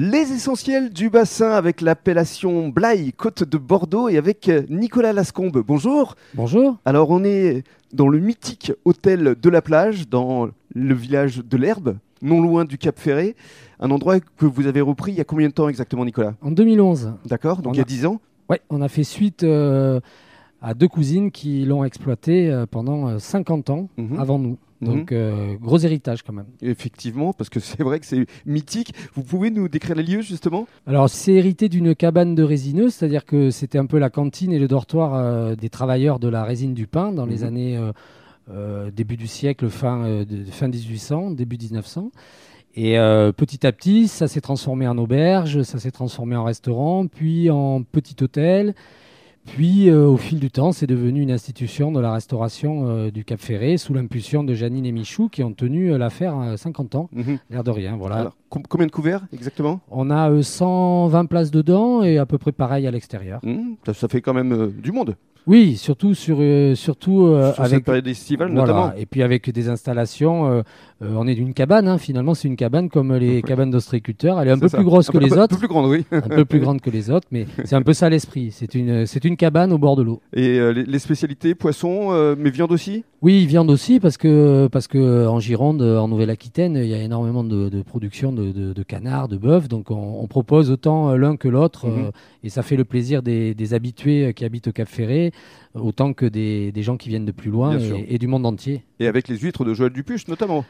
Les essentiels du bassin avec l'appellation Blaye, côte de Bordeaux, et avec euh, Nicolas Lascombe. Bonjour. Bonjour. Alors, on est dans le mythique hôtel de la plage, dans le village de l'Herbe, non loin du Cap Ferré. Un endroit que vous avez repris il y a combien de temps exactement, Nicolas? En 2011. D'accord, donc On il y a a- 10 ans. Oui, on a fait suite euh, à deux cousines qui l'ont exploité euh, pendant euh, 50 ans Mhm. avant nous. Mhm. Donc, euh, gros héritage quand même. Effectivement, parce que c'est vrai que c'est mythique. Vous pouvez nous décrire les lieux justement? Alors, c'est hérité d'une cabane de résineux, c'est-à-dire que c'était un peu la cantine et le dortoir euh, des travailleurs de la résine du pain dans les Mhm. années euh, début du siècle, fin, de- fin 1800, début 1900. Et petit à petit, ça s'est transformé en auberge, ça s'est transformé en restaurant, puis en petit hôtel. Puis, euh, au fil du temps, c'est devenu une institution de la restauration euh, du Cap Ferré, sous l'impulsion de Janine et Michou, qui ont tenu euh, l'affaire à 50 ans, Mhm. l'air de rien. Voilà. Alors, com- combien de couverts exactement? On a euh, 120 places dedans et à peu près pareil à l'extérieur. Mhm, ça, ça fait quand même du monde, Oui, surtout sur euh, surtout euh, sur cette avec période estivale voilà, notamment. et puis avec des installations. euh, on est d'une cabane, hein, finalement, c'est une cabane comme les Oui. cabanes d'ostréiculteurs. Elle est un peu ça. plus grosse Un que peu- les autres, Un peu plus grande, oui. un peu plus grande que les autres, mais c'est un peu ça l'esprit. C'est une c'est une cabane au bord de l'eau. Et les, les spécialités, poissons, mais viande aussi? Oui, viande aussi parce que parce que en Gironde, en Nouvelle-Aquitaine, il y a énormément de, de production de, de, de canards, de bœufs, donc on, on propose autant l'un que l'autre Mhm. euh, et ça fait le plaisir des, des habitués qui habitent au Cap Ferré, autant que des, des gens qui viennent de plus loin et, et du monde entier. Et avec les huîtres de Joël Dupuche notamment.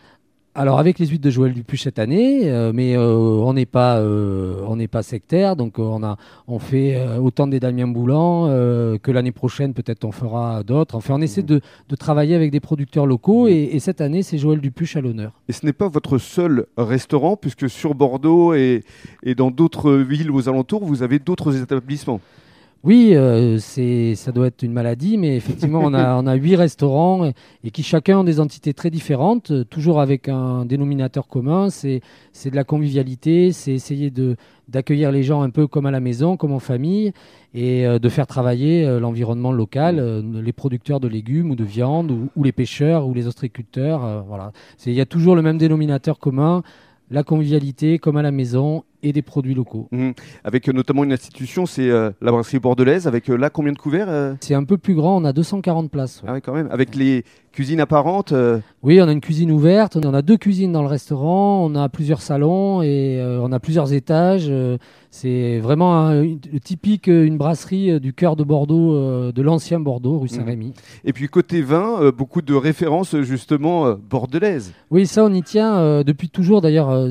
Alors avec les huîtres de Joël Dupuche cette année, euh, mais euh, on n'est pas euh, on n'est pas sectaire, donc on a on fait autant des Damien Boulan que l'année prochaine peut-être on fera d'autres. Enfin on essaie Mhm. de, de travailler avec des producteurs locaux et, et cette année c'est Joël Dupuche à l'honneur. Et ce n'est pas votre seul restaurant, puisque sur Bordeaux et, et dans d'autres villes aux alentours, vous avez d'autres établissements. Oui, euh, c'est, ça doit être une maladie, mais effectivement, on a, on a huit restaurants et, et qui chacun ont des entités très différentes, euh, toujours avec un dénominateur commun. C'est, c'est de la convivialité, c'est essayer de, d'accueillir les gens un peu comme à la maison, comme en famille, et euh, de faire travailler l'environnement local, les producteurs de légumes ou de viande, ou, ou les pêcheurs ou les ostréiculteurs. voilà. Il y a toujours le même dénominateur commun, la convivialité comme à la maison et des produits locaux. Mhm. Avec euh, notamment une institution, c'est euh, la brasserie bordelaise, avec euh, là combien de couverts euh? C'est un peu plus grand, on a 240 places. ouais. Ah oui, quand même. Avec les cuisines apparentes. euh, Oui, on a une cuisine ouverte, on a deux cuisines dans le restaurant, on a plusieurs salons et euh, on a plusieurs étages. euh, c'est vraiment un- une- typique, une brasserie du cœur de Bordeaux, de l'ancien Bordeaux, rue Saint-Rémy. Et puis côté vin, beaucoup de références justement bordelaises. Oui, ça, on y tient depuis toujours. D'ailleurs,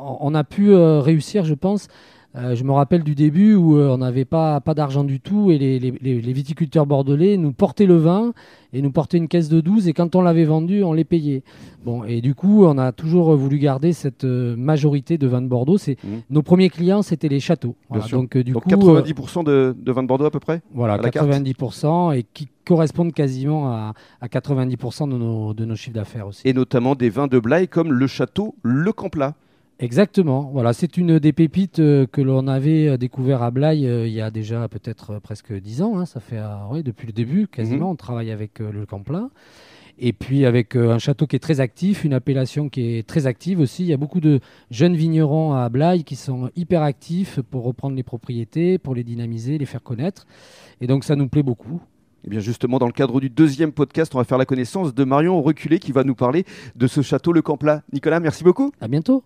on a pu réussir, je pense. Euh, je me rappelle du début où euh, on n'avait pas, pas d'argent du tout et les, les- les- les viticulteurs bordelais nous portaient le vin et nous portaient une caisse de 12 et quand on l'avait vendu, on les payait. Bon, et du coup, on a toujours voulu garder cette euh, majorité de vins de Bordeaux. C'est, Mhm. Nos premiers clients, c'était les châteaux. Voilà, donc, euh, du Donc coup, euh, 90% de, de vin de Bordeaux à peu près voilà, à la carte. 90% et qui correspondent quasiment à, à 90% de nos, de nos chiffres d'affaires aussi. Et notamment des vins de Blaye comme le château Le Camplat. Exactement. Voilà, c'est une des pépites euh, que l'on avait euh, découvert à Blaye euh, il y a déjà peut-être presque 10 ans. hein. ça fait euh, oui, depuis le début quasiment. On travaille avec le Camplat. Et puis avec un château qui est très actif, une appellation qui est très active aussi. Il y a beaucoup de jeunes vignerons à Blaye qui sont hyper actifs pour reprendre les propriétés, pour les dynamiser, les faire connaître. Et donc ça nous plaît beaucoup. Et bien justement, dans le cadre du deuxième podcast, on va faire la connaissance de Marion Reculé qui va nous parler de ce château Le Camplat. Nicolas, merci beaucoup. À bientôt.